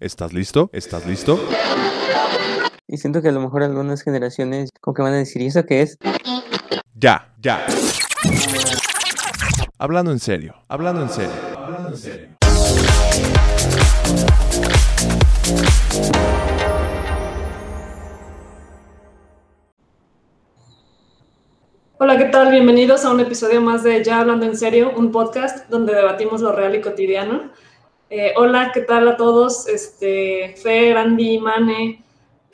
¿estás listo? ¿Estás listo? Y siento que a lo mejor algunas generaciones como que van a decir, ¿y eso qué es? Ya, ya. Hablando en serio, hablando en serio, hablando en serio. Hola, ¿qué tal? Bienvenidos a un episodio más de Ya Hablando en Serio, un podcast donde debatimos lo real y cotidiano. Eh, hola, ¿qué tal a todos? Este, Fer, Andy, Mane.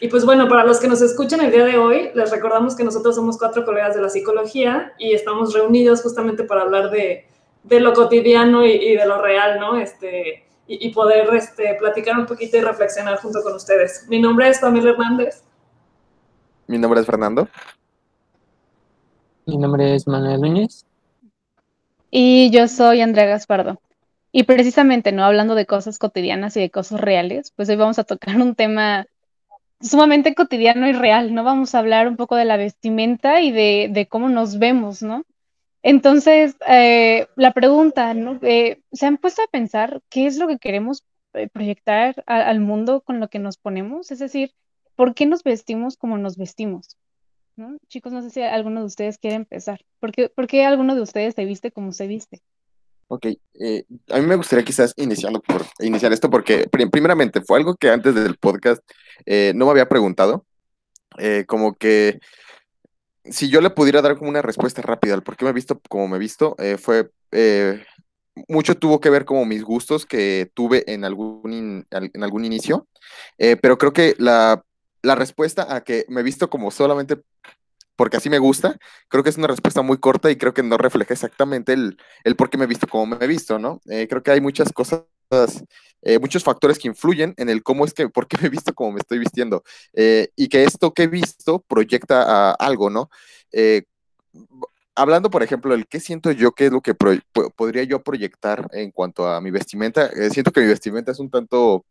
Y pues bueno, para los que nos escuchan el día de hoy, les recordamos que nosotros somos cuatro colegas de la psicología y estamos reunidos justamente para hablar de, de lo cotidiano y, y de lo real, ¿no? Este, y, y poder este, platicar un poquito y reflexionar junto con ustedes. Mi nombre es Pamela Hernández. Mi nombre es Fernando. Mi nombre es Manuel Núñez. Y yo soy Andrea Gaspardo. Y precisamente, ¿no? Hablando de cosas cotidianas y de cosas reales, pues hoy vamos a tocar un tema sumamente cotidiano y real, ¿no? Vamos a hablar un poco de la vestimenta y de, cómo nos vemos, ¿no? Entonces, eh, la pregunta, ¿no? Eh, ¿se han puesto a pensar qué es lo que queremos eh, proyectar al mundo con lo que nos ponemos? Es decir, ¿por qué nos vestimos como nos vestimos? Chicos, no sé si alguno de ustedes quiere empezar. ¿Por qué, por qué alguno de ustedes se viste como se viste? Ok, eh, a mí me gustaría quizás iniciando por iniciar esto porque pri- primeramente fue algo que antes del podcast eh, no me había preguntado, eh, como que si yo le pudiera dar como una respuesta rápida al por qué me he visto como me he visto, fue mucho tuvo que ver como mis gustos que tuve en algún, en algún inicio, pero creo que la, la respuesta a que me he visto como solamente porque así me gusta, creo que es una respuesta muy corta y creo que no refleja exactamente el, el por qué me he visto como me he visto, ¿no? Eh, creo que hay muchas cosas, eh, muchos factores que influyen en el cómo es que, por qué me he visto como me estoy vistiendo, eh, y que esto que he visto proyecta a algo, ¿no? Hablando, por ejemplo, del qué siento yo, qué es lo que podría yo proyectar en cuanto a mi vestimenta, siento que mi vestimenta es un tanto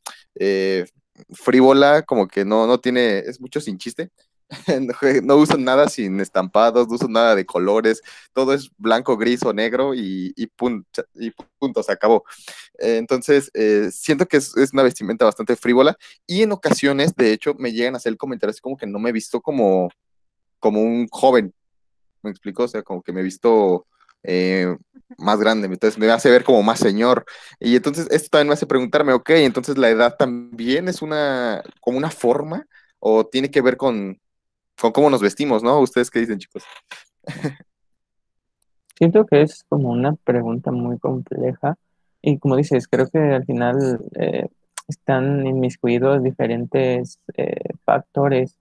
frívola, como que no, no tiene, es mucho sin chiste. No, uso nada sin estampados, no uso nada de colores, todo es blanco, gris o negro y, y, pun- y punto, se acabó. Eh, entonces, eh, siento que es, es una vestimenta bastante frívola y en ocasiones, de hecho, me llegan a hacer comentarios como que no me he visto como, como un joven, ¿me explico? O sea, como que me he visto eh, más grande, entonces me hace ver como más señor. Y entonces esto también me hace preguntarme, ok, entonces la edad también es una, como una forma o tiene que ver con, con cómo nos vestimos, ¿no? ¿Ustedes qué dicen, chicos? Siento que es como una pregunta muy compleja y como dices, creo que al final eh, están inmiscuidos diferentes eh, factores.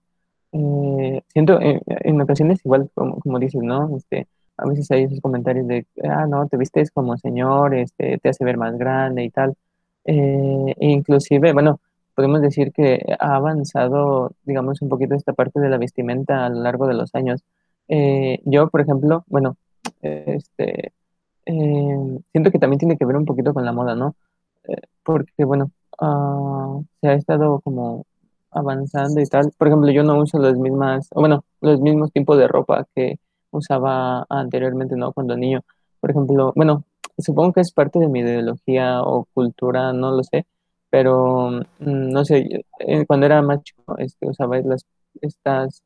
Eh, siento eh, en ocasiones igual como, como dices, ¿no? Este, a veces hay esos comentarios de, ah, no, te vistes como señor, este, te hace ver más grande y tal. Eh, inclusive, bueno, podemos decir que ha avanzado, digamos, un poquito esta parte de la vestimenta a lo largo de los años. Eh, yo, por ejemplo, bueno, este, eh, siento que también tiene que ver un poquito con la moda, ¿no? Eh, porque, bueno, ah, se ha estado como avanzando y tal. Por ejemplo, yo no uso las mismas, o bueno, los mismos tipos de ropa que usaba anteriormente, ¿no? Cuando niño. Por ejemplo, bueno, supongo que es parte de mi ideología o cultura, no lo sé, pero mm, no sé, eh, cuando era más chico, este, usaba las, estas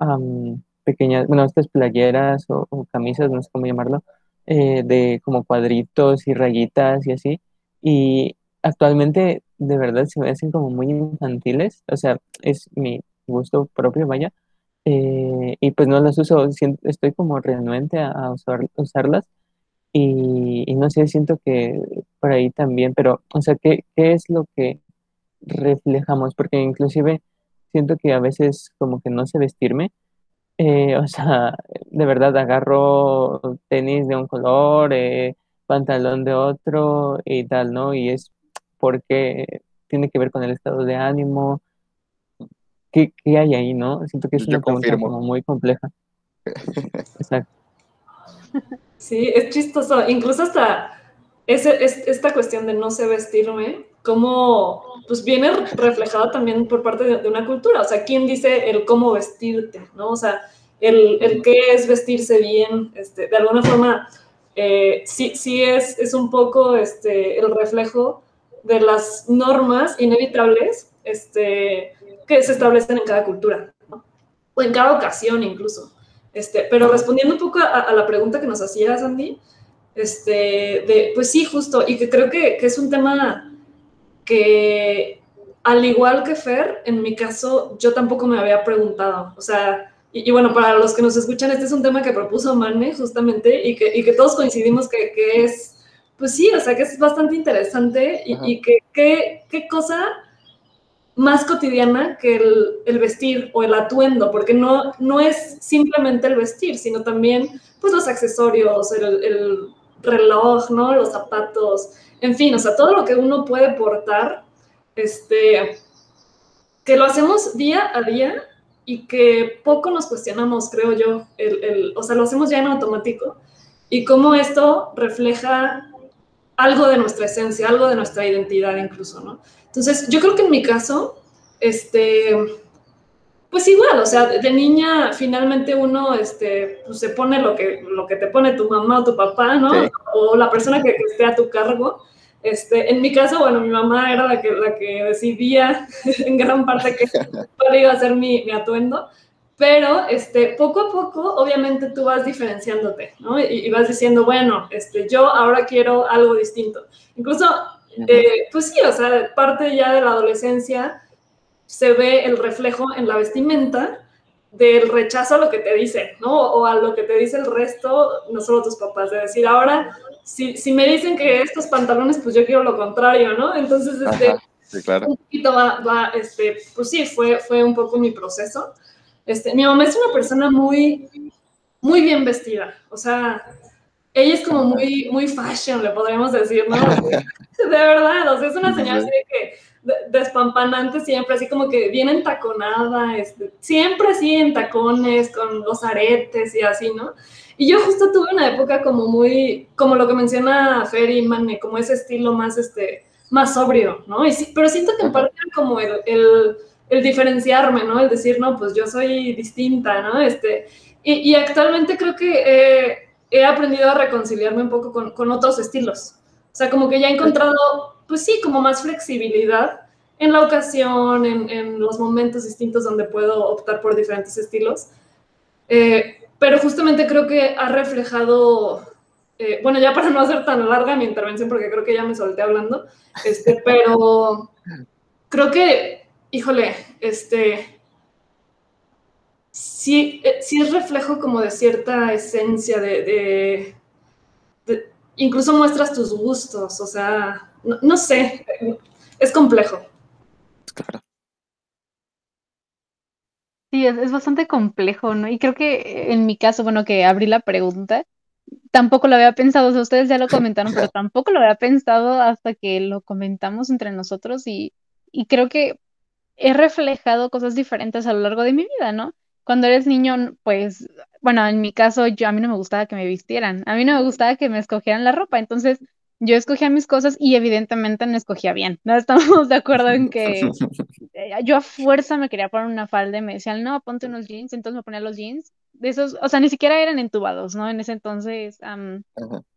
am, pequeñas, bueno, estas playeras o, camisas, no sé cómo llamarlo, eh, de como cuadritos y rayitas y así. Y actualmente de verdad se me hacen como muy infantiles, o sea, es mi gusto propio, vaya. eh, y pues no las uso, estoy como renuente a, a usar- usarlas y, y no sé, siento que por ahí también, pero, o sea, ¿qué, qué es lo que reflejamos? Porque inclusive siento que a veces como que no sé vestirme, eh, o sea, de verdad agarro tenis de un color, eh, pantalón de otro y tal, ¿no? Y es porque tiene que ver con el estado de ánimo ¿qué, qué hay ahí, no? Siento que es Yo una pregunta como muy compleja. Exacto. Sí, es chistoso. Incluso hasta ese, es, esta cuestión de no sé vestirme, como pues viene reflejada también por parte de, una cultura. O sea, ¿quién dice el cómo vestirte? ¿no? O sea, el, el qué es vestirse bien, este, de alguna forma, eh, sí, sí es, es un poco este, el reflejo de las normas inevitables este, que se establecen en cada cultura, ¿no? o en cada ocasión incluso. Este, pero respondiendo un poco a, a la pregunta que nos hacía Sandy, este, de, pues sí, justo, y que creo que, que es un tema que, al igual que Fer, en mi caso, yo tampoco me había preguntado. O sea, y, y bueno, para los que nos escuchan, este es un tema que propuso Mane justamente y que, y que todos coincidimos que, que es, pues sí, o sea, que es bastante interesante y, y que- qué cosa más cotidiana que el, el vestir o el atuendo, porque no, no es simplemente el vestir, sino también pues los accesorios, el, el reloj, ¿no? Los zapatos, en fin, o sea, todo lo que uno puede portar, este, que lo hacemos día a día y que poco nos cuestionamos, creo yo, el, el- o sea, lo hacemos ya en automático y cómo esto refleja algo de nuestra esencia, algo de nuestra identidad incluso, ¿no? Entonces, yo creo que en mi caso, este, pues igual, o sea, de, niña finalmente uno, este, pues se pone lo que, lo que te pone tu mamá o tu papá, ¿no? Sí. O la persona que, que esté a tu cargo. Este, en mi caso, bueno, mi mamá era la que, la que decidía en gran parte que cuál iba a ser mi, mi atuendo, pero este, poco a poco, obviamente tú vas diferenciándote, ¿no? Y, y vas diciendo, bueno, este, yo ahora quiero algo distinto. Incluso, eh, pues sí, o sea, parte ya de la adolescencia se ve el reflejo en la vestimenta del rechazo a lo que te dicen, ¿no? O a lo que te dice el resto, no solo tus papás, de decir, ahora, si, si me dicen que estos pantalones, pues yo quiero lo contrario, ¿no? Entonces, este, Ajá, sí, claro. un poquito va, va, este, pues sí, fue, fue un poco mi proceso. Este, mi mamá es una persona muy, muy bien vestida, o sea, ella es como muy, muy fashion, le podríamos decir, ¿no? De verdad, o sea, es una señora así de que de- despampanante siempre, así como que bien entaconada, este, siempre así en tacones, con los aretes y así, ¿no? Y yo justo tuve una época como muy, como lo que menciona Fer y Mane, como ese estilo más, este, más sobrio, ¿no? Y sí, pero siento que en parte era como el, el, el diferenciarme, ¿no? El decir, no, pues yo soy distinta, ¿no? Este, y, y actualmente creo que eh, he aprendido a reconciliarme un poco con, otros estilos. O sea, como que ya he encontrado, pues sí, como más flexibilidad en la ocasión, en, en los momentos distintos donde puedo optar por diferentes estilos. Eh, pero justamente creo que ha reflejado, eh, bueno, ya para no hacer tan larga mi intervención, porque creo que ya me solté hablando, este, pero creo que, híjole, este, sí, eh, sí es reflejo como de cierta esencia, de, de- de- incluso muestras tus gustos, o sea, no, no sé, es complejo. Claro. Sí, es, es bastante complejo, ¿no? Y creo que en mi caso, bueno, que abrí la pregunta, tampoco lo había pensado, o sea, ustedes ya lo comentaron, pero tampoco lo había pensado hasta que lo comentamos entre nosotros y, y creo que he reflejado cosas diferentes a lo largo de mi vida, ¿no? Cuando eres niño, pues, bueno, en mi caso, yo a mí no me gustaba que me vistieran, a mí no me gustaba que me escogieran la ropa, entonces yo escogía mis cosas y evidentemente no escogía bien, ¿no? Estamos de acuerdo en que eh, yo a fuerza me quería poner una falda y me decían, no, ponte unos jeans, entonces me ponía los jeans, de esos, o sea, ni siquiera eran entubados, ¿no? En ese entonces, Ajá.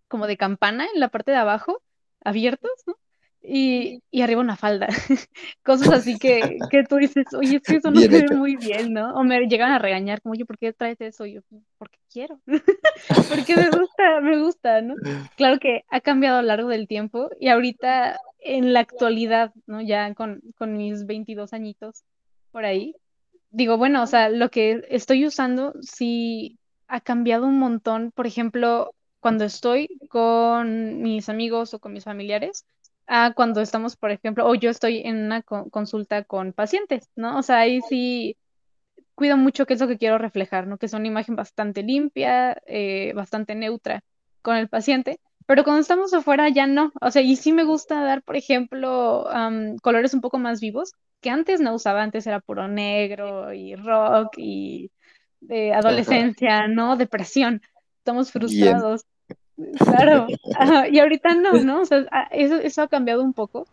como de campana en la parte de abajo, abiertos, ¿no? Y, y arriba una falda. Cosas así que, que tú dices, oye, es que eso no Bien se ve muy bien, ¿no? O me llegan a regañar, como, oye, ¿por qué traes eso? Y yo, porque quiero, porque me gusta, me gusta, ¿no? Claro que ha cambiado a lo largo del tiempo y ahorita, en la actualidad, ¿no? Ya con, con mis 22 añitos por ahí, digo, bueno, o sea, lo que estoy usando sí ha cambiado un montón. Por ejemplo, cuando estoy con mis amigos o con mis familiares, a cuando estamos, por ejemplo, o yo estoy en una co- consulta con pacientes, ¿no? O sea, ahí sí cuido mucho qué es lo que quiero reflejar, ¿no? Que es una imagen bastante limpia, eh, bastante neutra con el paciente, pero cuando estamos afuera ya no. O sea, y sí me gusta dar, por ejemplo, am, colores un poco más vivos, que antes no usaba, antes era puro negro y rock y de adolescencia, ¿no? Depresión. Estamos frustrados. Claro. Ajá, Y ahorita no, ¿no? O sea, a- eso, eso ha cambiado un poco.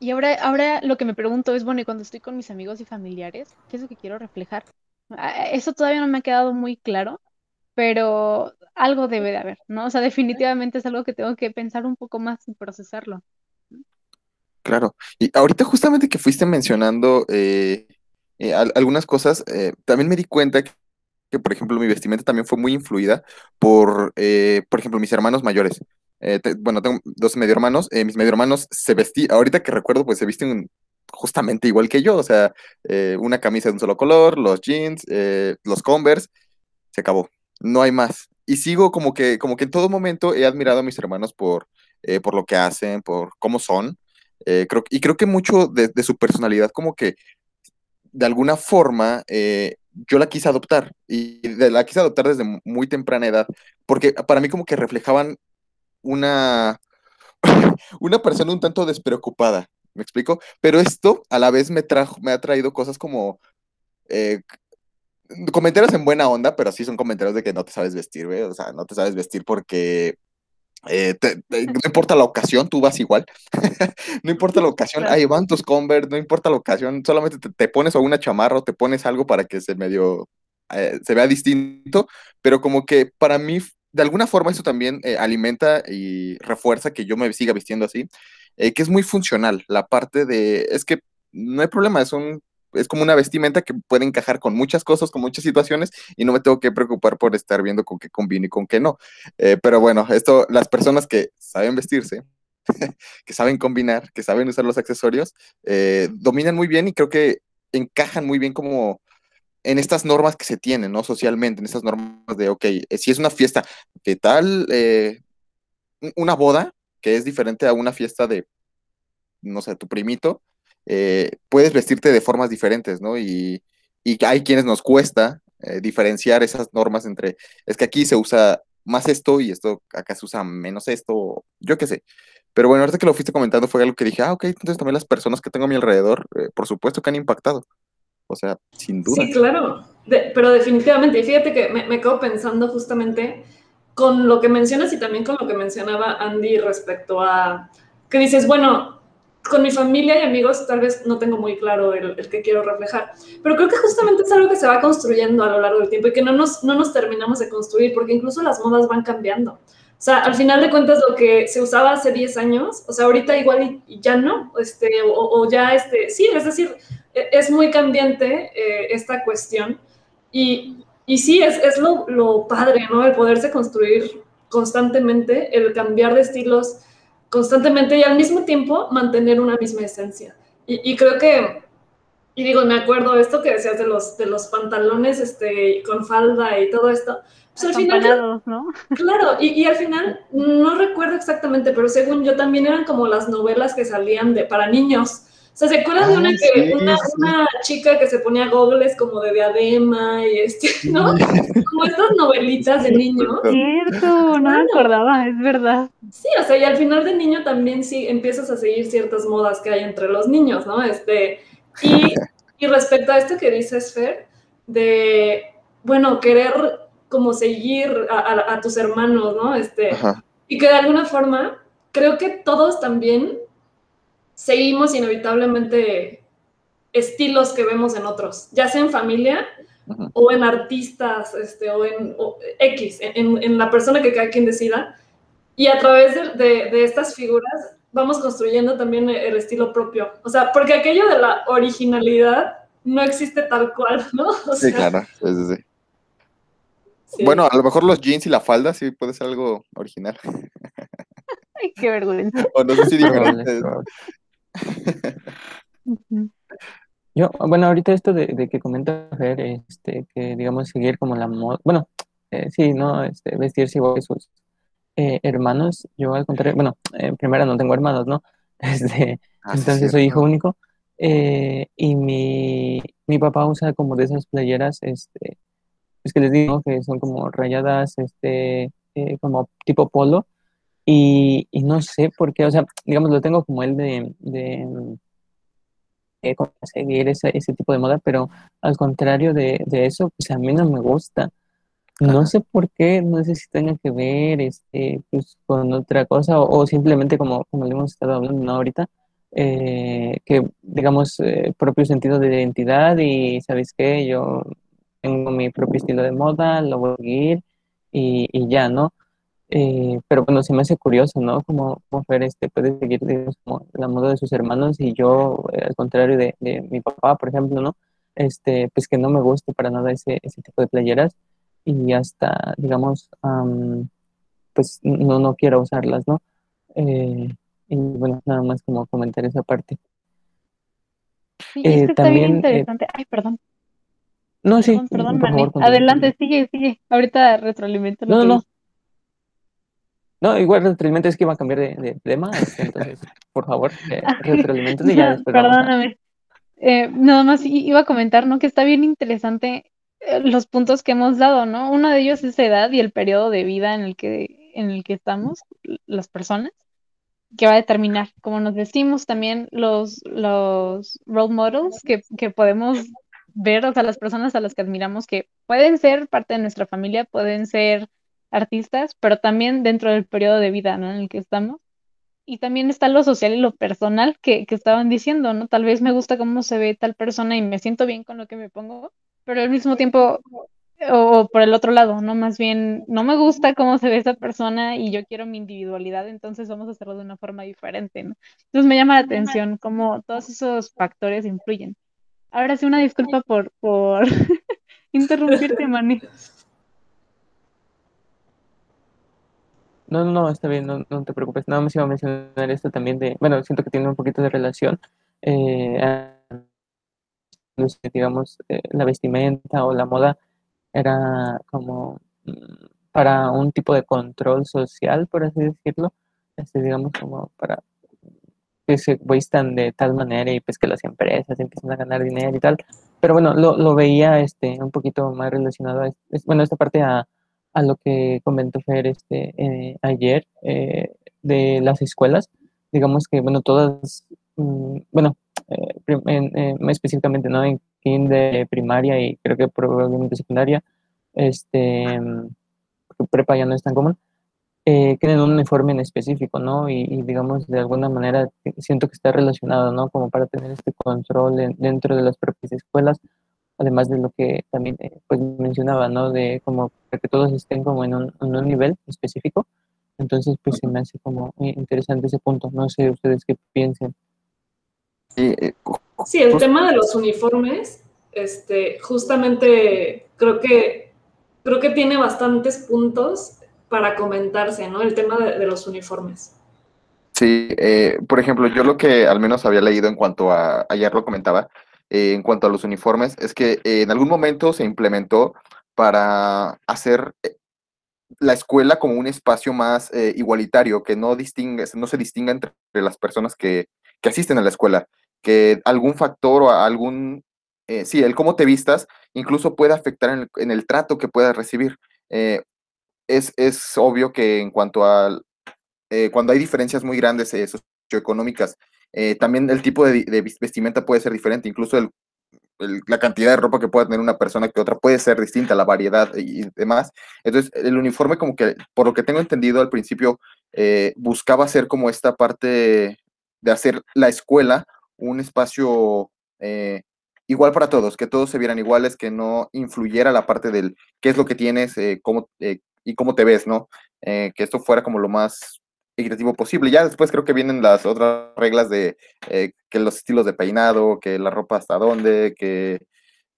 Y ahora, ahora lo que me pregunto es, bueno, y cuando estoy con mis amigos y familiares, ¿qué es lo que quiero reflejar? Ah, Eso todavía no me ha quedado muy claro, pero algo debe de haber, ¿no? O sea, definitivamente es algo que tengo que pensar un poco más y procesarlo. Claro. Y ahorita justamente que fuiste mencionando eh, eh, al- algunas cosas, eh, también me di cuenta que, que, por ejemplo, mi vestimenta también fue muy influida por, eh, por ejemplo, mis hermanos mayores. Eh, te- bueno, tengo dos medio hermanos. eh, mis medio hermanos se vestían, ahorita que recuerdo, pues se visten justamente igual que yo. O sea, eh, una camisa de un solo color, los jeans, eh, los Converse, se acabó. No hay más. Y sigo como que, como que en todo momento he admirado a mis hermanos por, eh, por lo que hacen, por cómo son. Creo, y creo que mucho de, de su personalidad, como que de alguna forma, eh, yo la quise adoptar. Y la quise adoptar desde mu- muy temprana edad. Porque para mí como que reflejaban una, una persona un tanto despreocupada. ¿Me explico? Pero esto a la vez me trajo, me ha traído cosas como eh, comentarios en buena onda, pero sí son comentarios de que no te sabes vestir, güey. O sea, no te sabes vestir porque eh, te- te- no importa la ocasión, tú vas igual. no importa la ocasión, ahí van tus Converse, no importa la ocasión, solamente te, te pones o una chamarra o te pones algo para que se medio eh, se vea distinto, pero como que para mí, de alguna forma, eso también eh, alimenta y refuerza que yo me siga vistiendo así, que es muy funcional. La parte de, es que no hay problema, es un es como una vestimenta que puede encajar con muchas cosas, con muchas situaciones, y no me tengo que preocupar por estar viendo con qué combina y con qué no. Eh, pero bueno, esto, las personas que saben vestirse, que saben combinar, que saben usar los accesorios, eh, dominan muy bien y creo que encajan muy bien como en estas normas que se tienen, ¿no? Socialmente, en estas normas de, ok, eh, si es una fiesta, ¿qué tal eh, un- una boda que es diferente a una fiesta de, no sé, tu primito? Eh, puedes vestirte de formas diferentes, ¿no? Y, y hay quienes nos cuesta eh, diferenciar esas normas entre, es que aquí se usa más esto y esto acá se usa menos esto, yo qué sé. Pero bueno, ahorita que lo fuiste comentando fue algo que dije, ah, ok, entonces también las personas que tengo a mi alrededor, eh, por supuesto que han impactado. O sea, sin duda. Sí, claro, De- pero definitivamente, fíjate que me, me quedo pensando justamente con lo que mencionas y también con lo que mencionaba Andy respecto a que dices, bueno, con mi familia y amigos tal vez no tengo muy claro el, el que quiero reflejar, pero creo que justamente es algo que se va construyendo a lo largo del tiempo y que no nos, no nos terminamos de construir, porque incluso las modas van cambiando. O sea, al final de cuentas, lo que se usaba hace 10 años, o sea, ahorita igual ya no, este, o, o ya, este, sí, es decir, e- es muy cambiante eh, esta cuestión y, y sí, es, es lo, lo padre, ¿no? El poderse construir constantemente, el cambiar de estilos constantemente y al mismo tiempo mantener una misma esencia. Y, y creo que, y digo, me acuerdo esto que decías de los, de los pantalones este, con falda y todo esto, pues al final. Claro, y, y al final, no recuerdo exactamente, pero según yo también eran como las novelas que salían de para niños. O sea, ¿se acuerdan de una, que, sí, una, sí. una chica que se ponía gogles como de diadema y este, ¿no? Como estas novelitas de niños. Cierto, no me Claro. acordaba, es verdad. Sí, o sea, y al final de niño también sí empiezas a seguir ciertas modas que hay entre los niños, ¿no? Este, y, y respecto a esto que dices, Fer, de, bueno, querer como seguir a, a- a tus hermanos, ¿no? Este, Ajá. y que de alguna forma creo que todos también seguimos inevitablemente estilos que vemos en otros, ya sea en familia o en artistas, este, o en o X, en, en la persona que cada quien decida. Y a través de, de- de estas figuras vamos construyendo también el estilo propio. O sea, porque aquello de la originalidad no existe tal cual, ¿no? O Sí, sea, claro. sí, sí, sí. sí. Bueno, a lo mejor los jeans y la falda sí puede ser algo original. Ay, qué vergüenza. O no sé si diferente. Yo, bueno, ahorita esto de, de que comenta Fer, este, que digamos seguir como la moda, bueno, eh, sí, ¿no? Este, vestirse igual que sus eh, hermanos, yo al contrario, bueno, en primera no tengo hermanos, ¿no? Este, Ah, sí, entonces soy hijo único, eh, y mi, mi papá usa como de esas playeras, este, es que les digo que son como rayadas, este, eh, como tipo polo, Y, y no sé por qué, o sea, digamos, lo tengo como el de, de eh, como seguir ese, ese tipo de moda, pero al contrario de, de eso, pues a mí no me gusta. No sé por qué, no sé si tenga que ver este, pues, con otra cosa o, o simplemente como, como le hemos estado hablando ¿no? ahorita, eh, que digamos eh, propio sentido de identidad y sabes qué, yo tengo mi propio estilo de moda, lo voy a seguir y, y ya, ¿no? Eh, pero bueno, se me hace curioso, ¿no? Como, como Fer este, puede seguir digamos, como la moda de sus hermanos y yo, eh, al contrario de, de mi papá, por ejemplo, ¿no? Este, pues que no me guste para nada ese, ese tipo de playeras y hasta, digamos, am, pues no, no quiero usarlas, ¿no? Eh, y bueno, nada más como comentar esa parte. Sí, es Eh, que está bien también, eh, interesante. Ay, perdón, no, sí, perdón, perdón, Mane. favor, Adelante, sigue, sigue. Ahorita retroalimento No, no, dices. No, igual realmente es que iba a cambiar de, de tema, este, entonces, por favor, eh, y ya después perdóname. Eh, nada más iba a comentar, ¿no? Que está bien interesante eh, los puntos que hemos dado, ¿no? Uno de ellos es la edad y el periodo de vida en el que, en el que estamos, las personas, que va a determinar cómo nos vestimos, también los, los role models que, que podemos ver, o sea, las personas a las que admiramos, que pueden ser parte de nuestra familia, pueden ser artistas, pero también dentro del periodo de vida. En el que estamos. Y también está lo social y lo personal que, que estaban diciendo, ¿no? Tal vez me gusta cómo se ve tal persona y me siento bien con lo que me pongo, pero al mismo tiempo, o, por el otro lado, ¿no? Más bien, no me gusta cómo se ve esa persona y yo quiero mi individualidad, entonces vamos a hacerlo de una forma diferente, ¿no? Entonces me llama la atención cómo todos esos factores influyen. Ahora sí, una disculpa por, por interrumpirte, Manny. No, no, está bien, no, no te preocupes. Nada más iba a mencionar esto también de, bueno, siento que tiene un poquito de relación, eh, digamos, eh, la vestimenta o la moda era como mm, para un tipo de control social, por así decirlo, este, digamos, como para que se vistan de tal manera y pues que las empresas empiezan a ganar dinero y tal. Pero bueno, lo, lo veía este, un poquito más relacionado a, bueno, esta parte a, a lo que comentó Fer este, eh, ayer eh, de las escuelas. Digamos que, bueno, todas, mm, bueno, eh, eh, más específicamente, ¿no? En kinder, primaria y creo que probablemente secundaria, este, mm, prepa ya no es tan común tienen un uniforme en específico, ¿no? Y, digamos, de alguna manera siento que está relacionado, ¿no? Como para tener este control en- dentro de las propias escuelas, además de lo que también, eh, pues, mencionaba, ¿no? De como para que todos estén como en un, en un nivel específico. Entonces, pues, se me hace como muy interesante ese punto. No sé ustedes qué piensen. Sí, eh, el tema de los uniformes, este, justamente creo que creo que tiene bastantes puntos para comentarse, ¿no? El tema de, de los uniformes. Sí, eh, por ejemplo, yo lo que al menos había leído en cuanto a, ayer lo comentaba, eh, en cuanto a los uniformes, es que eh, en algún momento se implementó para hacer eh, la escuela como un espacio más igualitario, que no distingue, no se distinga entre las personas que, que asisten a la escuela, que algún factor o algún, sí, el cómo te vistas, incluso puede afectar en el, trato que puedas recibir. Es, es obvio que en cuanto a cuando hay diferencias muy grandes socioeconómicas, eh, también el tipo de, vestimenta puede ser diferente, incluso la cantidad de ropa que pueda tener una persona que otra puede ser distinta, la variedad y, demás. Entonces, el uniforme como que, por lo que tengo entendido al principio, eh, buscaba ser como esta parte de hacer la escuela un espacio eh, igual para todos, que todos se vieran iguales, que no influyera la parte del qué es lo que tienes cómo, y cómo te ves, ¿no? Que esto fuera como lo más equitativo posible. Ya después creo que vienen las otras reglas de eh, que los estilos de peinado, que la ropa hasta dónde, que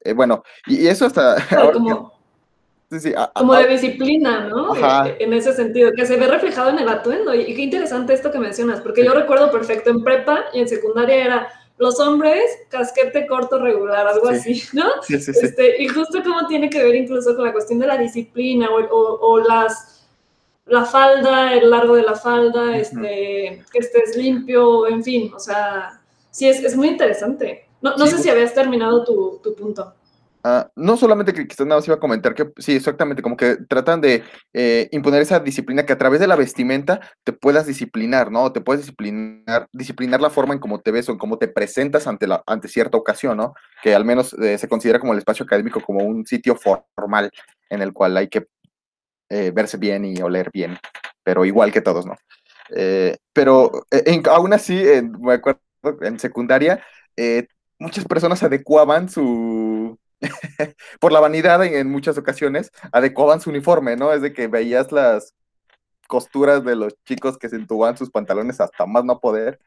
eh, bueno, y, y, eso hasta Claro, ahora, como, sí, sí, a, como a, de disciplina, ¿no? Ajá. Eh, en ese sentido, que se ve reflejado en el atuendo. Y, y qué interesante esto que mencionas, porque yo recuerdo perfecto en prepa y en secundaria era los hombres, casquete corto regular, algo Sí. así, ¿no? sí, sí, sí. Este, y justo cómo tiene que ver incluso con la cuestión de la disciplina o, o- o las, la falda, el largo de la falda, este, que estés limpio, en fin, o sea, sí, es, es muy interesante. No, no Sí. sé si habías terminado tu, tu punto. Ah, no solamente que quizás nada más iba a comentar que sí, exactamente, como que tratan de eh, imponer esa disciplina que a través de la vestimenta te puedas disciplinar, ¿no? Te puedes disciplinar, disciplinar la forma en cómo te ves o en cómo te presentas ante, la, ante cierta ocasión, ¿no? Que al menos eh, se considera como el espacio académico como un sitio formal en el cual hay que eh, verse bien y oler bien, pero igual que todos, ¿no? pero en, aún así, me acuerdo, en secundaria, muchas personas adecuaban su por la vanidad en, muchas ocasiones, adecuaban su uniforme, ¿no? Es de que veías las costuras de los chicos que se entubaban sus pantalones hasta más no poder,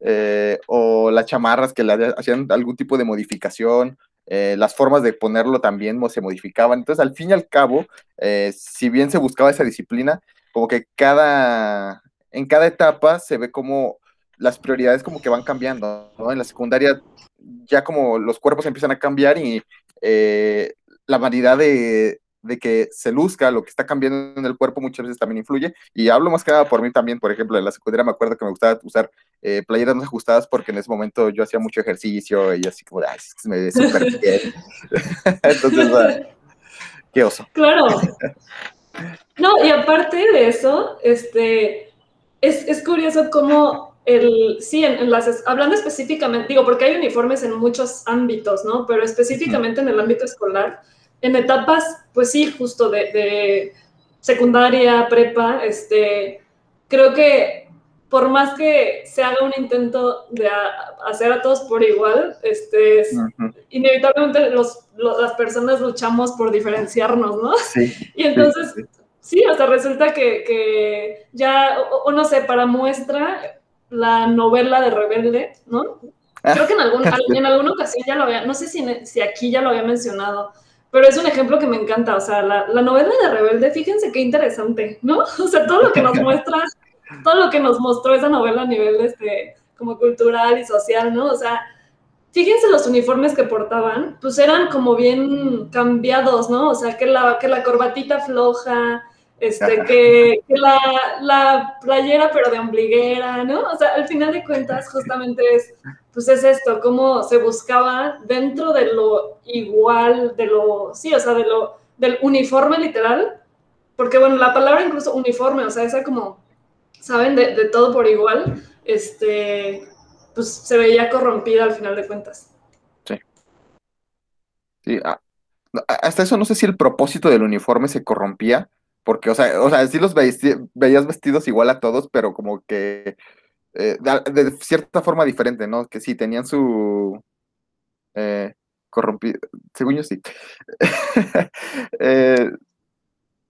eh, o las chamarras que le hacían algún tipo de modificación, eh, las formas de ponerlo también se modificaban. Entonces, al fin y al cabo, eh, si bien se buscaba esa disciplina, como que cada, en cada etapa se ve como las prioridades como que van cambiando. En la secundaria ya como los cuerpos empiezan a cambiar y eh, la vanidad de, que se luzca, lo que está cambiando en el cuerpo muchas veces también influye. Y hablo más que nada por mí también, por ejemplo, en la secundaria me acuerdo que me gustaba usar eh, playeras más ajustadas porque en ese momento yo hacía mucho ejercicio y así como, ay, me ve súper bien. Entonces, qué oso. Claro. No, y aparte de eso, este, es, es curioso cómo el, sí, en, las, hablando específicamente, digo, porque hay uniformes en muchos ámbitos, ¿no? Pero específicamente en el ámbito escolar, en etapas, pues sí, justo de, secundaria, prepa, este, creo que por más que se haga un intento de hacer a todos por igual, este, inevitablemente los, las personas luchamos por diferenciarnos, ¿no? Sí, y entonces, sí, hasta resulta que, ya, o, no sé, para muestra, la novela de Rebelde, ¿no? Creo que en, algún, en alguna ocasión ya lo había, no sé si, si aquí ya lo había mencionado, pero es un ejemplo que me encanta. O sea, la, la, novela de Rebelde, fíjense qué interesante, ¿no? O sea, todo lo que nos muestra, todo lo que nos mostró esa novela a nivel este, como cultural y social, ¿no? O sea, fíjense los uniformes que portaban, pues eran como bien cambiados, ¿no? O sea, que la, que la corbatita floja, este, que, la, playera pero de ombliguera, ¿no? O sea, al final de cuentas justamente es, pues es esto, cómo se buscaba dentro de lo igual, de lo, sí, o sea, de lo, del uniforme literal, porque bueno, la palabra incluso uniforme, o sea, esa como, ¿saben? De, todo por igual, este, pues se veía corrompida al final de cuentas. Sí. Sí, ah, hasta eso no sé si el propósito del uniforme se corrompía, porque, o sea, o sea, sí los veías vestidos igual a todos, pero como que eh, de, cierta forma diferente, ¿no? Que sí, tenían su eh, corrompido, según yo sí. eh,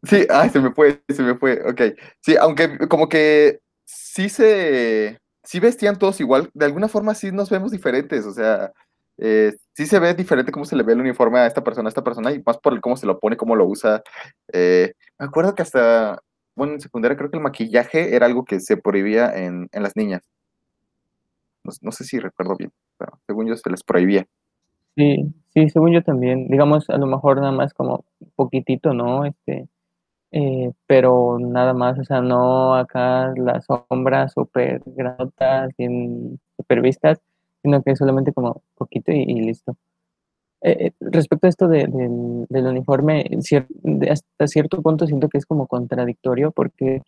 sí, ay, se me fue, se me fue, ok. Sí, aunque como que sí se, sí vestían todos igual, de alguna forma sí nos vemos diferentes, o sea, eh, sí se ve diferente cómo se le ve el uniforme a esta persona, a esta persona, y más por el cómo se lo pone, cómo lo usa. Eh, me acuerdo que hasta, bueno, en secundaria creo que el maquillaje era algo que se prohibía en, las niñas. No, sé si recuerdo bien, pero según yo se les prohibía. Sí, sí, según yo también. Digamos, a lo mejor nada más como poquitito, ¿no? Este, eh, pero nada más, o sea, no acá las sombras súper granotas, bien súper vistas, sino que solamente como poquito y, listo. Eh, eh, respecto a esto del, uniforme, hasta cierto punto siento que es como contradictorio porque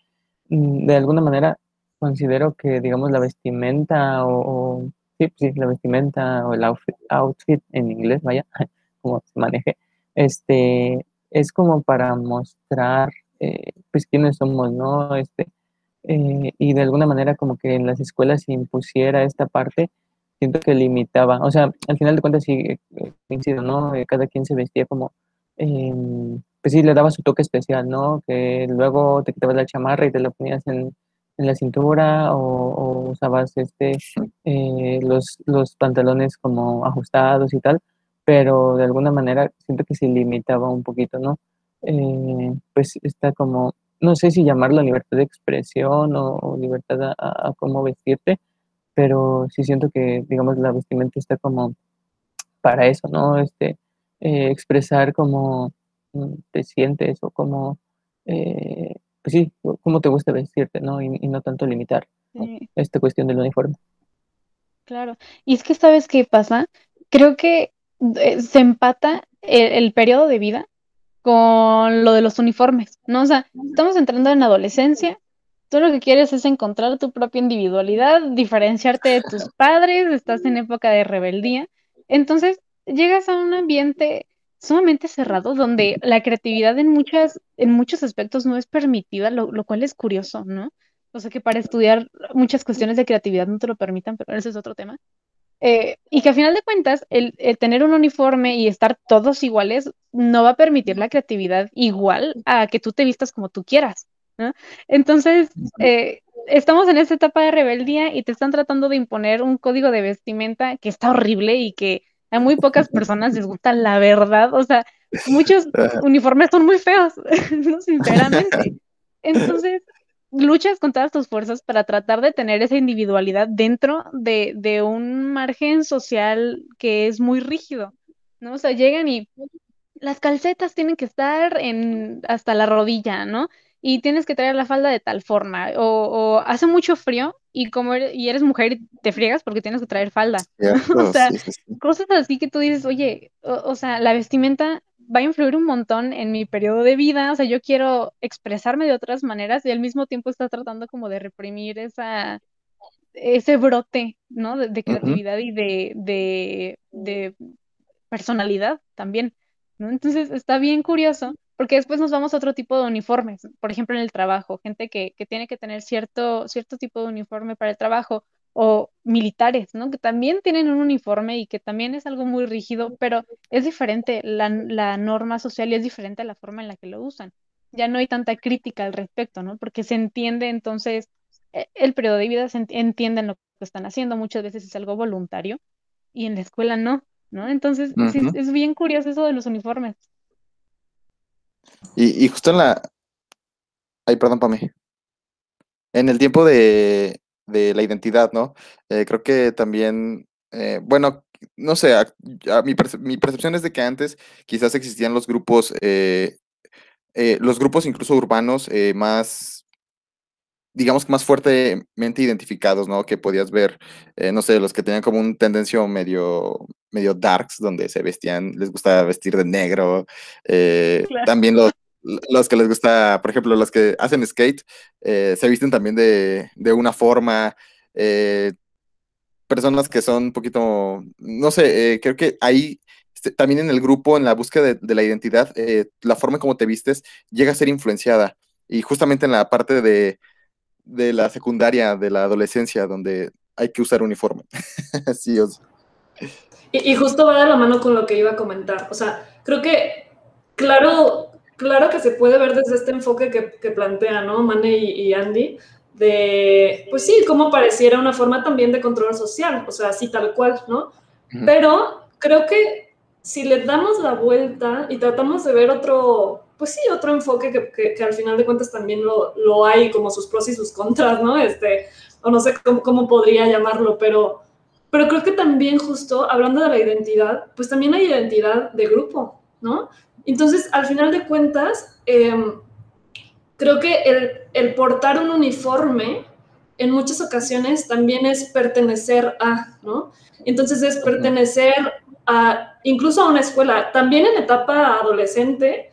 mm, de alguna manera considero que, digamos, la vestimenta o, sí, sí, la vestimenta o el outfit, en inglés, vaya, como se maneje, este, es como para mostrar, eh, pues, quiénes somos, ¿no? Este, y de alguna manera como que en las escuelas se impusiera esta parte, siento que limitaba, o sea, al final de cuentas sí eh, coincido, ¿no? Eh, cada quien se vestía como, em, pues sí, le daba su toque especial, ¿no? Que luego te quitabas la chamarra y te la ponías en, en la cintura o, usabas este, eh, los, los pantalones como ajustados y tal, pero de alguna manera siento que se limitaba un poquito, ¿no? pues está como, no sé si llamarlo libertad de expresión o, libertad a, a cómo vestirte, pero sí siento que, digamos, la vestimenta está como para eso, ¿no? Este, eh, expresar cómo mm, te sientes o cómo, eh, pues sí, cómo te gusta vestirte, ¿no? Y, no tanto limitar esta cuestión del uniforme. Claro, y es que sabes qué pasa, creo que eh, se empata el, el periodo de vida con lo de los uniformes, ¿no? O sea, estamos entrando en adolescencia, tú lo que quieres es encontrar tu propia individualidad, diferenciarte de tus padres, estás en época de rebeldía, entonces llegas a un ambiente sumamente cerrado donde la creatividad en muchas, en muchos aspectos no es permitida, lo, lo cual es curioso, ¿no? O sea que para estudiar muchas cuestiones de creatividad no te lo permitan, pero ese es otro tema. Eh, y que a final de cuentas, el, el, tener un uniforme y estar todos iguales no va a permitir la creatividad igual a que tú te vistas como tú quieras. ¿No? Entonces, eh, estamos en esta etapa de rebeldía y te están tratando de imponer un código de vestimenta que está horrible y que a muy pocas personas les gusta la verdad. O sea, muchos uniformes son muy feos, ¿no? sinceramente. Entonces, luchas con todas tus fuerzas para tratar de tener esa individualidad dentro de, de, un margen social que es muy rígido, ¿no? O sea, llegan y las calcetas tienen que estar en hasta la rodilla, ¿no? Y tienes que traer la falda de tal forma, o, o hace mucho frío y como eres, y eres mujer y te friegas porque tienes que traer falda. o sea, sí, sí, sí. cosas así que tú dices, oye, o, o sea, la vestimenta va a influir un montón en mi periodo de vida, o sea, yo quiero expresarme de otras maneras y al mismo tiempo está tratando como de reprimir esa, ese brote, ¿no? De, de creatividad uh -huh. y de, de, de, personalidad también, ¿no? Entonces está bien curioso, porque después nos vamos a otro tipo de uniformes, por ejemplo, en el trabajo, gente que, que tiene que tener cierto, cierto tipo de uniforme para el trabajo, o militares, ¿no? Que también tienen un uniforme y que también es algo muy rígido, pero es diferente la, la, norma social y es diferente la forma en la que lo usan. Ya no hay tanta crítica al respecto, ¿no? Porque se entiende entonces, e, el periodo de vida se entienden lo que están haciendo, muchas veces es algo voluntario y en la escuela no, ¿no? Entonces uh -huh. es bien curioso eso de los uniformes. Y, justo en la... Ay, perdón, para mí. En el tiempo de, de la identidad, ¿no? Eh, creo que también, eh, bueno, no sé, mi, mi, percepción es de que antes quizás existían los grupos, eh, los grupos incluso urbanos más, digamos que más fuertemente identificados, ¿no? Que podías ver, no sé, los que tenían como un tendencio medio, medio darks, donde se vestían, les gusta vestir de negro, claro. también los los que les gusta, por ejemplo, los que hacen skate, eh, se visten también de, de una forma. Eh, personas que son un poquito, no sé, eh, creo que ahí este, también en el grupo, en la búsqueda de, de la identidad, eh, la forma en cómo te vistes llega a ser influenciada. Y justamente en la parte de, de la secundaria, de la adolescencia, donde hay que usar uniforme. sí, o sea. y, y justo va de la mano con lo que iba a comentar. O sea, creo que, claro, claro que se puede ver desde este enfoque que, que plantea, ¿no? Mane y, y, Andy, de, pues sí, como pareciera una forma también de control social, o sea, así tal cual, ¿no? Uh -huh. Pero creo que si le damos la vuelta y tratamos de ver otro, pues sí, otro enfoque que, que, que al final de cuentas también lo, lo, hay, como sus pros y sus contras, ¿no? Este, o no sé cómo, cómo podría llamarlo, pero, pero creo que también justo, hablando de la identidad, pues también hay identidad de grupo, ¿no? Entonces, al final de cuentas, eh, creo que el, el, portar un uniforme en muchas ocasiones también es pertenecer a, ¿no? Entonces es pertenecer a, incluso a una escuela. También en etapa adolescente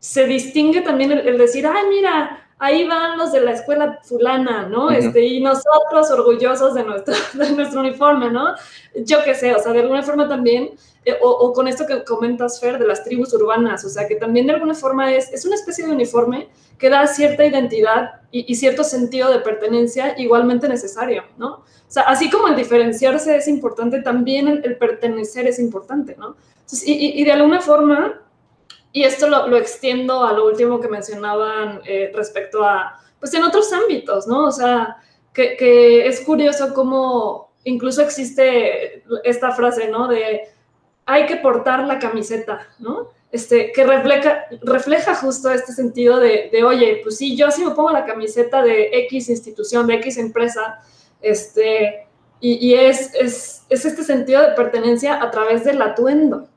se distingue también el, el decir, ay, mira, ahí van los de la escuela fulana, ¿no? Uh -huh. este, y nosotros orgullosos de nuestro, de nuestro uniforme, ¿no? Yo qué sé, o sea, de alguna forma también, eh, o, o, con esto que comentas, Fer, de las tribus urbanas, o sea, que también de alguna forma es, es una especie de uniforme que da cierta identidad y, y cierto sentido de pertenencia igualmente necesario, ¿no? O sea, así como el diferenciarse es importante, también el, el pertenecer es importante, ¿no? Entonces, y, y, y de alguna forma y esto lo, lo, extiendo a lo último que mencionaban eh, respecto a, pues en otros ámbitos, ¿no? O sea, que, que, es curioso cómo incluso existe esta frase, ¿no? De hay que portar la camiseta, ¿no? Este, que refleja, refleja justo este sentido de, de, oye, pues sí, yo sí me pongo la camiseta de X institución, de X empresa, este, y, y es, es, es este sentido de pertenencia a través del atuendo,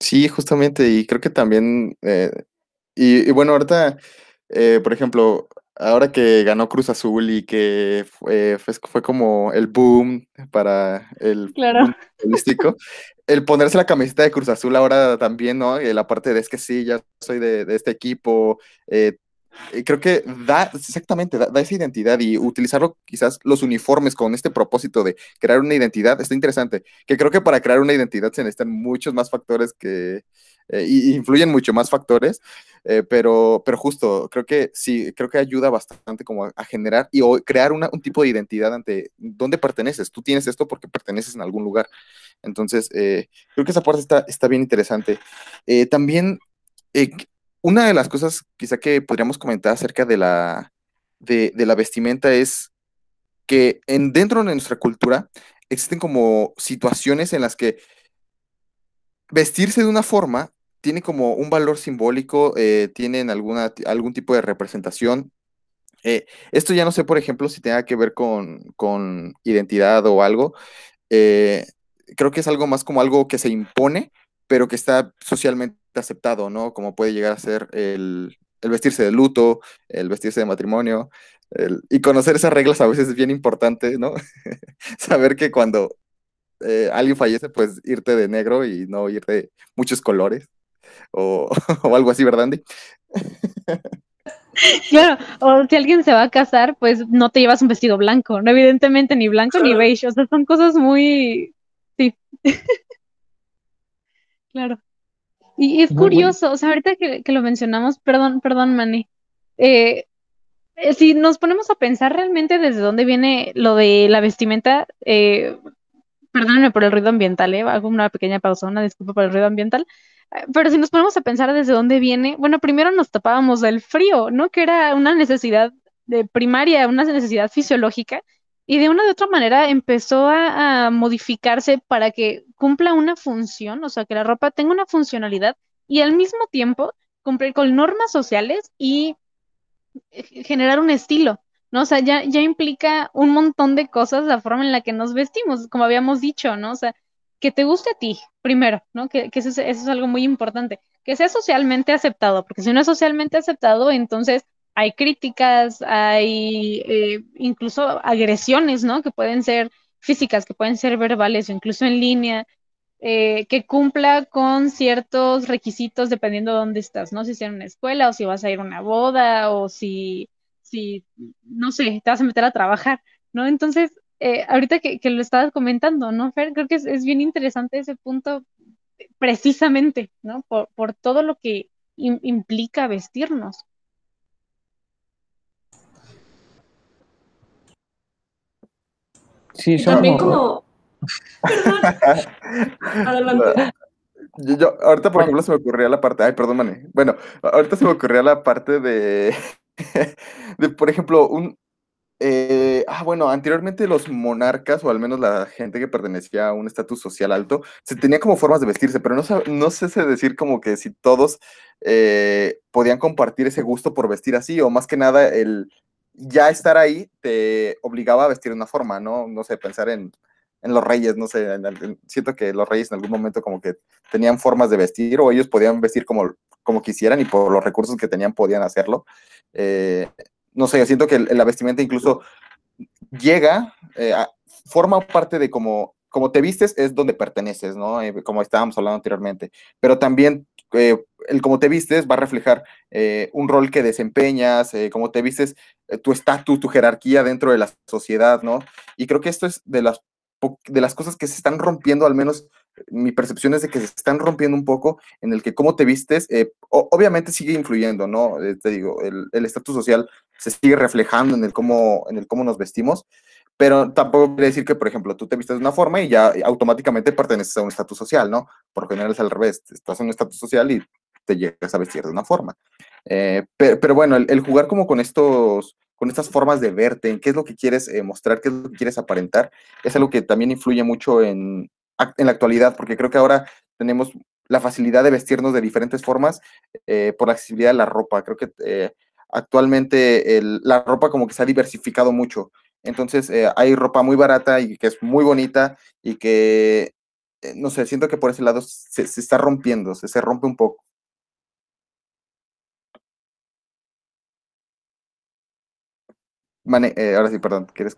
Sí, justamente, y creo que también, eh, y, y, bueno, ahorita, eh, por ejemplo, ahora que ganó Cruz Azul y que fue, fue, fue como el boom para el claro. el ponerse la camiseta de Cruz Azul ahora también, ¿no? Eh, la parte de es que sí, ya soy de, de este equipo. eh, creo que da, exactamente, da, esa identidad y utilizarlo quizás los uniformes con este propósito de crear una identidad está interesante. Que creo que para crear una identidad se necesitan muchos más factores que, eh, influyen mucho más factores, eh, pero, pero justo, creo que sí, creo que ayuda bastante como a, generar y crear una, un tipo de identidad ante dónde perteneces. Tú tienes esto porque perteneces en algún lugar. Entonces, eh, creo que esa parte está, está bien interesante. Eh, también, eh, una de las cosas quizá que podríamos comentar acerca de la, de, la vestimenta es que en, dentro de nuestra cultura existen como situaciones en las que vestirse de una forma tiene como un valor simbólico, eh, tienen alguna, algún tipo de representación. Eh, esto ya no sé, por ejemplo, si tenga que ver con, con identidad o algo. Eh, creo que es algo más como algo que se impone, pero que está socialmente aceptado, ¿no? Como puede llegar a ser el, el vestirse de luto, el vestirse de matrimonio. el- y conocer esas reglas a veces es bien importante, ¿no? Saber que cuando eh, alguien fallece, pues irte de negro y no ir de muchos colores o, o algo así, ¿verdad, Andy? Claro, o si alguien se va a casar, pues no te llevas un vestido blanco, no evidentemente ni blanco ni beige, o sea, son cosas muy, sí, claro. Y, es Muy bueno. curioso, o sea, ahorita que, que lo mencionamos, perdón, perdón, Manny, eh, eh, si nos ponemos a pensar realmente desde dónde viene lo de la vestimenta, eh, perdónenme por el ruido ambiental, ¿eh? Hago una pequeña pausa, una disculpa por el ruido ambiental. Eh, Pero si nos ponemos a pensar desde dónde viene, bueno, primero nos tapábamos del frío, ¿no? Que era una necesidad de primaria, una necesidad fisiológica, y de una de otra manera empezó a, modificarse para que cumpla una función, o sea, que la ropa tenga una funcionalidad y al mismo tiempo cumplir con normas sociales y generar un estilo, ¿no? O sea, ya, ya implica un montón de cosas la forma en la que nos vestimos, como habíamos dicho, ¿no? O sea, que te guste a ti, primero, ¿no? Que, que eso es, eso es algo muy importante, que sea socialmente aceptado, porque si no es socialmente aceptado, entonces hay críticas, hay eh, incluso agresiones, ¿no? Que pueden ser físicas, que pueden ser verbales o incluso en línea eh, que cumpla con ciertos requisitos dependiendo de dónde estás, ¿no? Si es en una escuela o si vas a ir a una boda o si, si no sé, te vas a meter a trabajar, ¿no? Entonces, eh, ahorita que, lo estabas comentando, ¿no, Fer? Creo que es, bien interesante ese punto precisamente, ¿no? Por, por todo lo que im- implica vestirnos. Sí, Y también como- como... Perdón. Adelante. Yo, yo- ahorita, por ejemplo, se me ocurría la parte, ay, perdón, Mane. Bueno, ahorita se me ocurría la parte de, de por ejemplo, un, eh, ah, bueno, anteriormente los monarcas, o al menos la gente que pertenecía a un estatus social alto, se tenía como formas de vestirse, pero no, no sé si decir como que si todos eh, podían compartir ese gusto por vestir así, o más que nada el ya estar ahí te obligaba a vestir de una forma, ¿no? No sé, pensar en, en los reyes, no sé, en en- siento que los reyes en algún momento como que tenían formas de vestir, o ellos podían vestir como, como quisieran y por los recursos que tenían podían hacerlo. Eh, no sé, siento que la vestimenta incluso llega, eh, a- forma parte de cómo, cómo te vistes, es donde perteneces, ¿no? Eh, como estábamos hablando anteriormente. Pero también eh, el cómo te vistes va a reflejar eh, un rol que desempeñas, eh, cómo te vistes, eh, tu estatus, tu jerarquía dentro de la sociedad, ¿no? Y creo que esto es de las, de las cosas que se están rompiendo, al menos mi percepción es de que se están rompiendo un poco en el que cómo te vistes, obviamente sigue influyendo, ¿no? Te digo, el el estatus social se sigue reflejando en el cómo, en el cómo nos vestimos, pero tampoco quiere decir que, por ejemplo, tú te vistes de una forma y ya automáticamente perteneces a un estatus social, ¿no? Por lo general es al revés, estás en un estatus social y te llegas a vestir de una forma. Eh, pe- pero, bueno, el, el jugar como con estos, con estas formas de verte, en qué es lo que quieres eh, mostrar, qué es lo que quieres aparentar, es algo que también influye mucho en, en la actualidad, porque creo que ahora tenemos la facilidad de vestirnos de diferentes formas eh, por la accesibilidad de la ropa. Creo que eh, actualmente el- la ropa como que se ha diversificado mucho. Entonces eh, hay ropa muy barata y que es muy bonita y que, eh, no sé, siento que por ese lado se, se está rompiendo, se, se rompe un poco. Mane, eh, ahora sí, perdón, ¿quieres?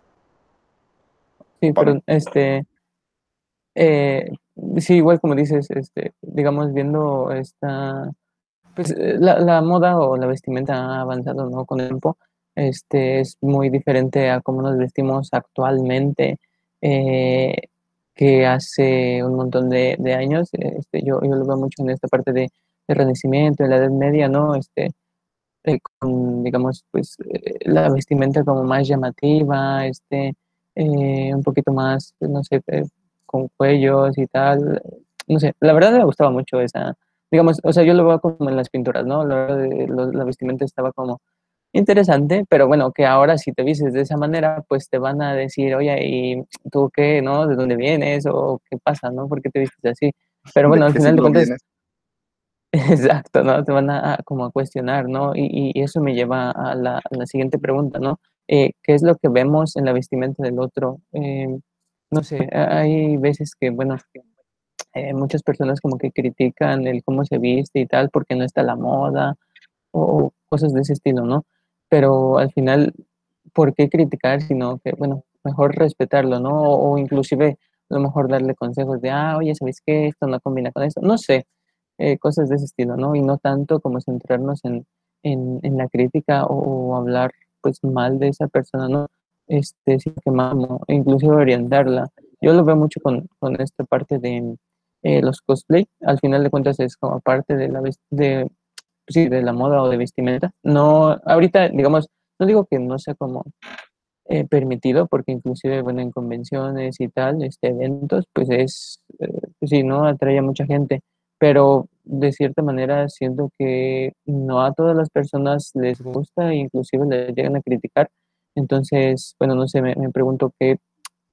Sí, Pablo. pero este, eh, sí, igual como dices, este, digamos, viendo esta, pues la, la moda o la vestimenta ha avanzado, ¿no? Con el tiempo, este, es muy diferente a cómo nos vestimos actualmente, eh, que hace un montón de, de años, este, yo, yo lo veo mucho en esta parte de, de Renacimiento, en la Edad Media, ¿no? Este, eh, con, digamos, pues eh, la vestimenta como más llamativa, este, un poquito más, pues, no sé, con cuellos y tal. No sé, la verdad me gustaba mucho esa, digamos, o sea, yo lo veo como en las pinturas, ¿no? La, la vestimenta estaba como interesante, pero bueno, que ahora si te vistes de esa manera, pues te van a decir, oye, ¿y tú qué, no? ¿De dónde vienes? ¿O qué pasa, no? ¿Por qué te vistes así? Pero bueno, ¿De al final de cuentas, vienes? Exacto, ¿no? Te van a, a como a cuestionar, ¿no? Y, y eso me lleva a la, a la siguiente pregunta, ¿no? Eh, ¿qué es lo que vemos en la vestimenta del otro? Eh, no sé, hay veces que, bueno, eh, muchas personas como que critican el cómo se viste y tal porque no está la moda o cosas de ese estilo, ¿no? Pero al final, ¿por qué criticar? Sino que, bueno, mejor respetarlo, ¿no? O, o inclusive a lo mejor darle consejos de, ah, oye, ¿sabes qué? Esto no combina con esto. No sé, eh, cosas de ese estilo, ¿no? Y no tanto como centrarnos en, en, la crítica o, hablar pues mal de esa persona, ¿no? Este, sino que más, como inclusive orientarla. Yo lo veo mucho con, con esta parte de eh, los cosplay. Al final de cuentas es como parte de la de, sí, de la moda o de vestimenta. No, ahorita, digamos, no digo que no sea como eh, permitido, porque inclusive, bueno, en convenciones y tal, este, eventos, pues es, eh, pues sí, ¿no? Atrae a mucha gente, pero de cierta manera siento que no a todas las personas les gusta inclusive les llegan a criticar. Entonces, bueno, no sé, me, me pregunto qué,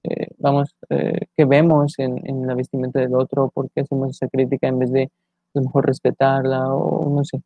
eh, vamos, eh, qué vemos en, en la vestimenta del otro, por qué hacemos esa crítica en vez de a lo mejor respetarla o no sé,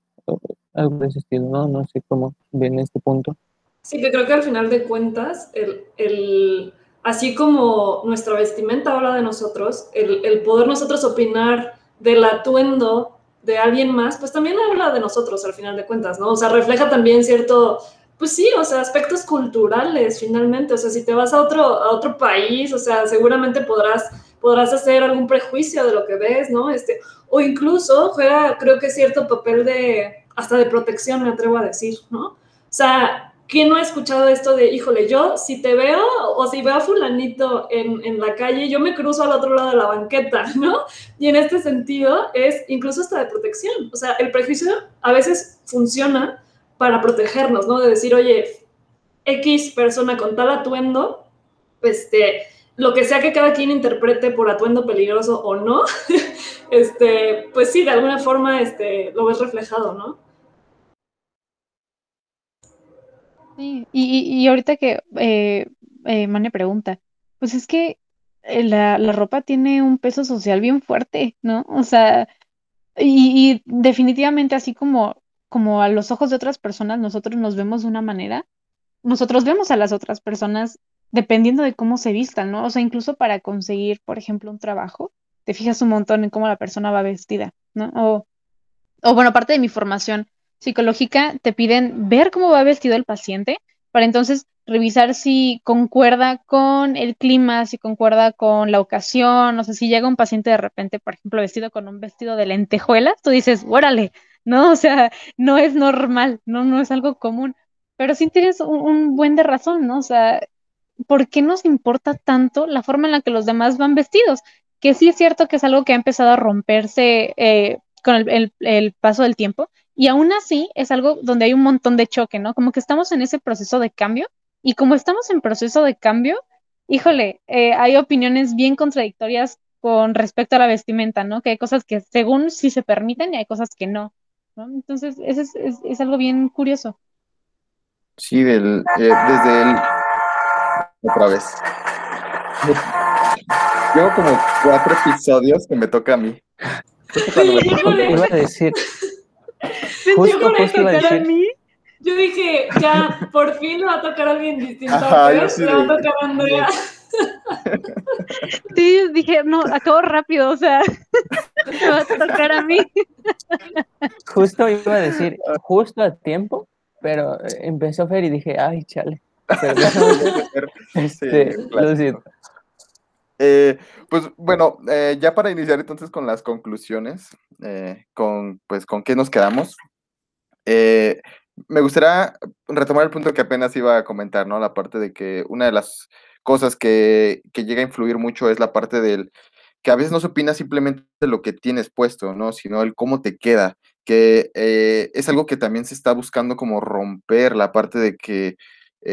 algo de ese estilo, ¿no? No sé cómo ven este punto. Sí, que creo que al final de cuentas, el, el- así como nuestra vestimenta habla de nosotros, el, el poder nosotros opinar del atuendo de alguien más, pues también habla de nosotros al final de cuentas, ¿no? O sea, refleja también cierto, pues sí, o sea, aspectos culturales finalmente, o sea, si te vas a otro, a otro país, o sea, seguramente podrás, podrás hacer algún prejuicio de lo que ves, ¿no? Este, o incluso juega, creo que cierto papel de, hasta de protección, me atrevo a decir, ¿no? O sea, ¿quién no ha escuchado esto de, híjole, yo si te veo o si veo a fulanito en, en la calle, yo me cruzo al otro lado de la banqueta, ¿no? Y en este sentido es incluso hasta de protección. O sea, el prejuicio a veces funciona para protegernos, ¿no? De decir, oye, X persona con tal atuendo, este, lo que sea que cada quien interprete por atuendo peligroso o no, este, pues sí, de alguna forma este, lo ves reflejado, ¿no? Sí, y, y, ahorita que eh, eh, Mane pregunta, pues es que eh, la, la ropa tiene un peso social bien fuerte, ¿no? O sea, y, y definitivamente así como, como a los ojos de otras personas nosotros nos vemos de una manera, nosotros vemos a las otras personas dependiendo de cómo se vistan, ¿no? O sea, incluso para conseguir, por ejemplo, un trabajo, te fijas un montón en cómo la persona va vestida, ¿no? O, o bueno, parte de mi formación psicológica, te piden ver cómo va vestido el paciente para entonces revisar si concuerda con el clima, si concuerda con la ocasión, o sea, si llega un paciente de repente, por ejemplo, vestido con un vestido de lentejuelas, tú dices, órale, no, o sea, no es normal, no, no es algo común, pero sí tienes un, un buen de razón, ¿no? O sea, ¿por qué nos importa tanto la forma en la que los demás van vestidos? Que sí es cierto que es algo que ha empezado a romperse eh, con el, paso del tiempo, y aún así es algo donde hay un montón de choque, ¿no? Como que estamos en ese proceso de cambio y como estamos en proceso de cambio, híjole, eh, hay opiniones bien contradictorias con respecto a la vestimenta, ¿no? Que hay cosas que según sí se permiten y hay cosas que no. Entonces, eso es, es, es algo bien curioso. Sí, del, eh, desde el... Otra vez. Llevo como cuatro episodios que me toca a mí. Me-. Iba a decir, Justo, justo iba a tocara a decir. mí. Yo dije, ya, por fin le va a tocar a alguien distinto. Ajá, a yo sí le va a tocar a Andrea. Sí, dije, no, acabo rápido, o sea, me va a tocar a mí. justo iba a decir, justo a tiempo, pero eh, empezó Fer y dije, ay, chale. Pero Sí, este, un lo siento. Eh, pues bueno, eh, ya para iniciar entonces con las conclusiones, eh, con pues con qué nos quedamos. Me gustaría retomar el punto que apenas iba a comentar, ¿no? La parte de que una de las cosas que, que llega a influir mucho es la parte del que a veces no se opina simplemente de lo que tienes puesto, ¿no? Sino el cómo te queda, que es algo que también se está buscando como romper la parte de que,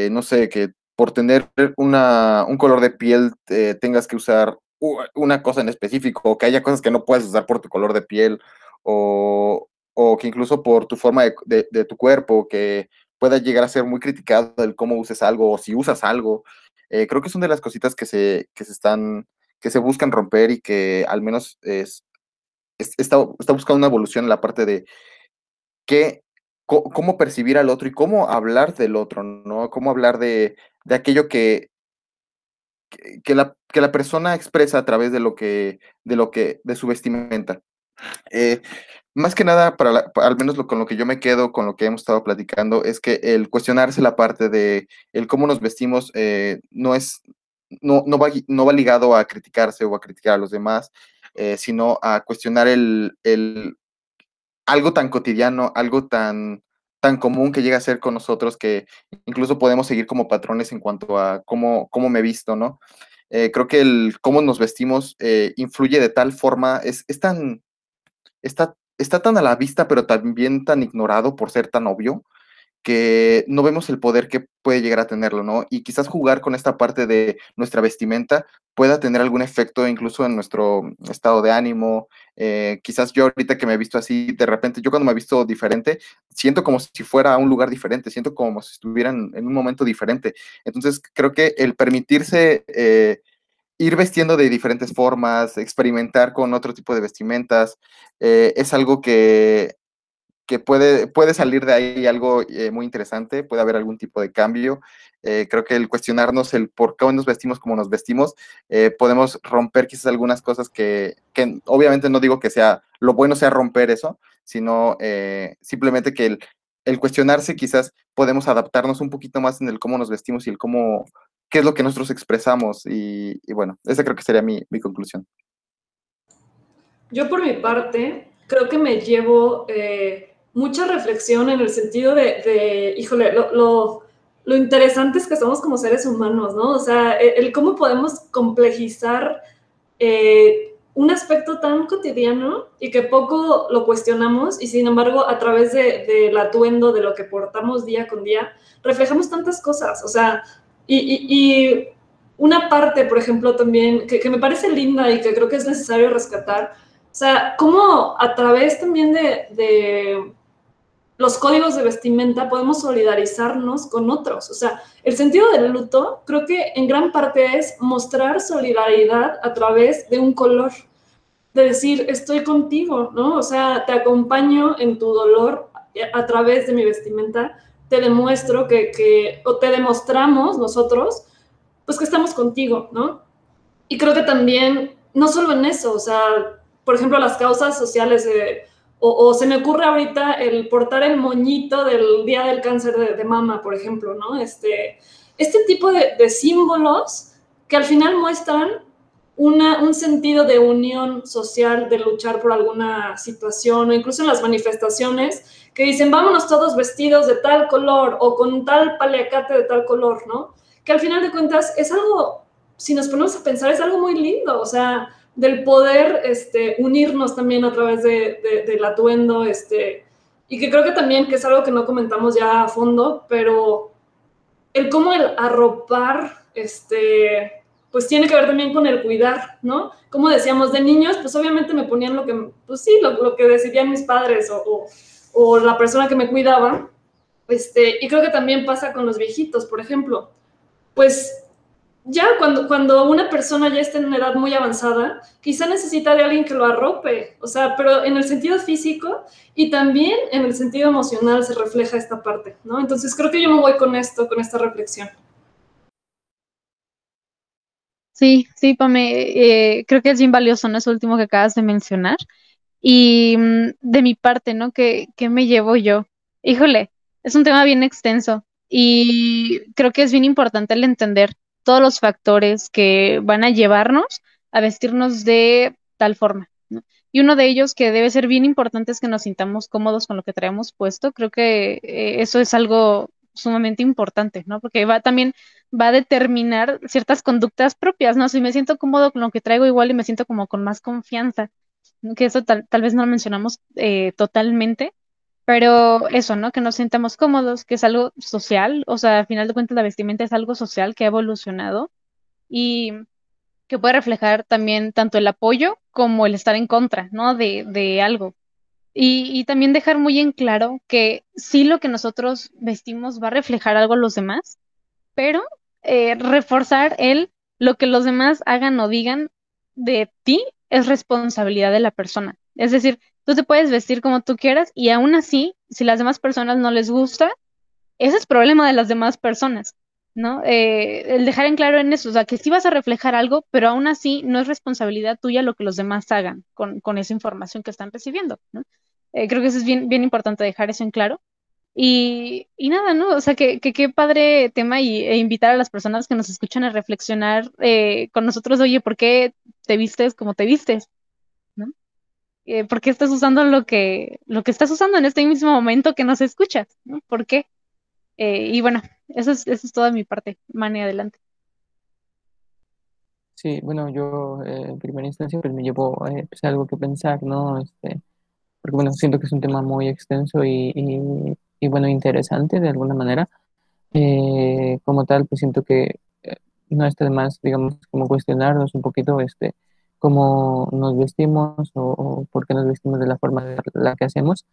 no sé, que por tener una, un color de piel eh, tengas que usar una cosa en específico, o que haya cosas que no puedes usar por tu color de piel, o, o que incluso por tu forma de, de- tu cuerpo, que pueda llegar a ser muy criticado el cómo uses algo o si usas algo. Eh, creo que son de las cositas que se, que se están, que se buscan romper y que al menos es, es- está, está buscando una evolución en la parte de qué, cómo percibir al otro y cómo hablar del otro, ¿no? Cómo hablar de, de aquello que, que, la, que la persona expresa a través de lo que, de lo que, de su vestimenta. Eh, más que nada, para al menos lo, con lo que yo me quedo, con lo que hemos estado platicando, es que el cuestionarse la parte de el cómo nos vestimos eh, no es, no, no, va, no va ligado a criticarse o a criticar a los demás, eh, sino a cuestionar el, el algo tan cotidiano, algo tan, tan común que llega a ser con nosotros que incluso podemos seguir como patrones en cuanto a cómo, cómo me visto, ¿no? Eh, creo que el cómo nos vestimos eh, influye de tal forma, es, es tan, está, está tan a la vista, pero también tan ignorado por ser tan obvio, que no vemos el poder que puede llegar a tenerlo, ¿no? Y quizás jugar con esta parte de nuestra vestimenta pueda tener algún efecto incluso en nuestro estado de ánimo. eh, quizás yo ahorita que me he visto así, de repente, yo cuando me he visto diferente, siento como si fuera a un lugar diferente, siento como si estuviera en, en un momento diferente. Entonces, creo que el permitirse... eh, ir vestiendo de diferentes formas, experimentar con otro tipo de vestimentas, eh, es algo que, que puede, puede salir de ahí algo eh, muy interesante, puede haber algún tipo de cambio. Eh, creo que el cuestionarnos el por qué nos vestimos como nos vestimos, eh, podemos romper quizás algunas cosas que, que obviamente no digo que sea, lo bueno sea romper eso, sino simplemente que el, el cuestionarse quizás podemos adaptarnos un poquito más en el cómo nos vestimos y el cómo, qué es lo que nosotros expresamos. Y, bueno, esa creo que sería mi, mi conclusión. Yo por mi parte, creo que me llevo mucha reflexión en el sentido de, de híjole, lo, lo, lo, interesante es que somos como seres humanos, ¿no? O sea, el, el cómo podemos complejizar eh, un aspecto tan cotidiano y que poco lo cuestionamos y sin embargo a través del de, de atuendo, de lo que portamos día con día, reflejamos tantas cosas, o sea, y, y, y una parte, por ejemplo, también que, que me parece linda y que creo que es necesario rescatar, o sea, cómo a través también de, de, los códigos de vestimenta podemos solidarizarnos con otros. O sea, el sentido del luto creo que en gran parte es mostrar solidaridad a través de un color, de decir, estoy contigo, ¿no? O sea, te acompaño en tu dolor a través de mi vestimenta, te demuestro que, que o te demostramos nosotros, pues que estamos contigo, ¿no? Y creo que también, no solo en eso, o sea, por ejemplo, las causas sociales, eh, o, se me ocurre ahorita el portar el moñito del Día del Cáncer de, Mama, por ejemplo, ¿no? Este, este tipo de, de, símbolos que al final muestran una, un sentido de unión social, de luchar por alguna situación, o incluso en las manifestaciones, que dicen, vámonos todos vestidos de tal color, o con tal paliacate de tal color, ¿no? Que al final de cuentas es algo, si nos ponemos a pensar, es algo muy lindo, o sea, del poder este, unirnos también a través de, de, del atuendo, este, y que creo que también, que es algo que no comentamos ya a fondo, pero el cómo el arropar, este, pues tiene que ver también con el cuidar, ¿no? Como decíamos, de niños, pues obviamente me ponían lo que, pues sí, lo, que decidían mis padres o, la persona que me cuidaba, este, y creo que también pasa con los viejitos, por ejemplo, pues ya cuando, cuando una persona ya está en una edad muy avanzada, quizá necesita de alguien que lo arrope, o sea, pero en el sentido físico y también en el sentido emocional se refleja esta parte, ¿no? Entonces creo que yo me voy con esto, con esta reflexión. Sí, sí, Pame, eh, creo que es bien valioso, ¿no? Eso último que acabas de mencionar. Y mm, de mi parte, ¿no? ¿Qué, ¿Qué me llevo yo? Híjole, es un tema bien extenso y creo que es bien importante el entender todos los factores que van a llevarnos a vestirnos de tal forma. ¿no? Y uno de ellos que debe ser bien importante es que nos sintamos cómodos con lo que traemos puesto. Creo que eh, eso es algo sumamente importante, ¿no? Porque va también va a determinar ciertas conductas propias, ¿no? Si me siento cómodo con lo que traigo igual y me siento como con más confianza, que eso tal, tal vez no lo mencionamos eh, totalmente, pero eso, ¿no? Que nos sintamos cómodos, que es algo social, o sea, al final de cuentas la vestimenta es algo social que ha evolucionado y que puede reflejar también tanto el apoyo como el estar en contra, ¿no? De, algo. Y, y, también dejar muy en claro que sí lo que nosotros vestimos va a reflejar algo a los demás, pero eh, reforzar el lo que los demás hagan o digan de ti es responsabilidad de la persona. Es decir, tú te puedes vestir como tú quieras y aún así, si las demás personas no les gusta, ese es problema de las demás personas, ¿no? Eh, el dejar en claro en eso, o sea, que sí vas a reflejar algo, pero aún así no es responsabilidad tuya lo que los demás hagan con, con esa información que están recibiendo, ¿no? Eh, creo que eso es bien, bien importante dejar eso en claro. Y, y nada, ¿no? O sea, que qué padre tema y, e invitar a las personas que nos escuchan a reflexionar eh, con nosotros, oye, ¿por qué te vistes como te vistes? Eh, ¿Por qué estás usando lo que, lo que estás usando en este mismo momento que nos escuchas? ¿no? ¿Por qué? Eh, y bueno, eso es, eso es toda mi parte. Mane, adelante. Sí, bueno, yo en primera instancia pues me llevo pues, algo que pensar, ¿no? Este, porque bueno, siento que es un tema muy extenso y, y, y bueno, interesante de alguna manera. Eh, como tal, pues siento que eh, no está de más, digamos, como cuestionarnos un poquito este, cómo nos vestimos o, o por qué nos vestimos de la forma de la que hacemos.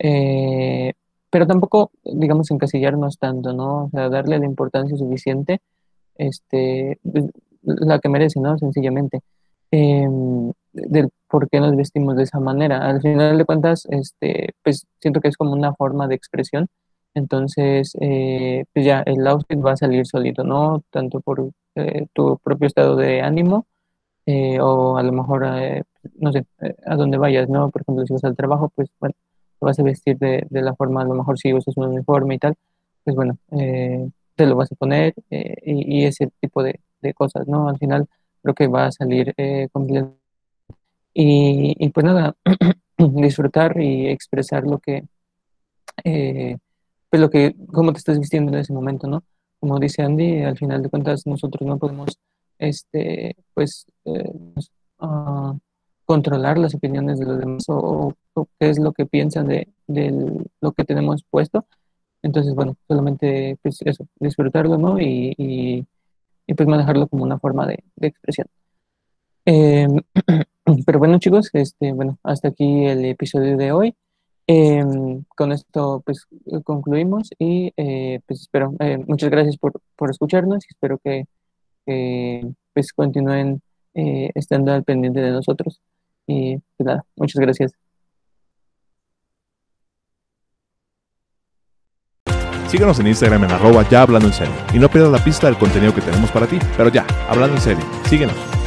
Eh, pero tampoco, digamos, encasillarnos tanto, ¿no? O sea, darle la importancia suficiente, este, la que merece, ¿no? Sencillamente. Eh, del por qué nos vestimos de esa manera. Al final de cuentas, este, pues siento que es como una forma de expresión. Entonces, eh, pues ya el outfit va a salir solito, ¿no? Tanto por eh, tu propio estado de ánimo eh, o a lo mejor, eh, no sé, eh, a dónde vayas, ¿no? Por ejemplo, si vas al trabajo, pues bueno, te vas a vestir de, de la forma, a lo mejor si usas un uniforme y tal, pues bueno, te lo vas a poner y, y, ese tipo de, de, cosas, ¿no? Al final creo que va a salir completamente y, y pues nada, disfrutar y expresar lo que, eh, pues lo que, cómo te estás vistiendo en ese momento, ¿no? Como dice Andy, al final de cuentas nosotros no podemos, este, pues, eh, uh, controlar las opiniones de los demás o, qué es lo que piensan de, de lo que tenemos puesto. Entonces, bueno, solamente pues eso, disfrutarlo, ¿no? Y, y, pues manejarlo como una forma de, de expresión. Eh, Pero bueno, chicos, este, bueno, hasta aquí el episodio de hoy. Eh, con esto, pues, concluimos y, eh, pues, espero, eh, muchas gracias por, por, escucharnos y espero que, pues, continúen eh, estando al pendiente de nosotros. Y, pues, nada, muchas gracias. Síguenos en Instagram en arroba ya hablando en serio y no pierdas la pista del contenido que tenemos para ti. Pero ya, hablando en serio, síguenos.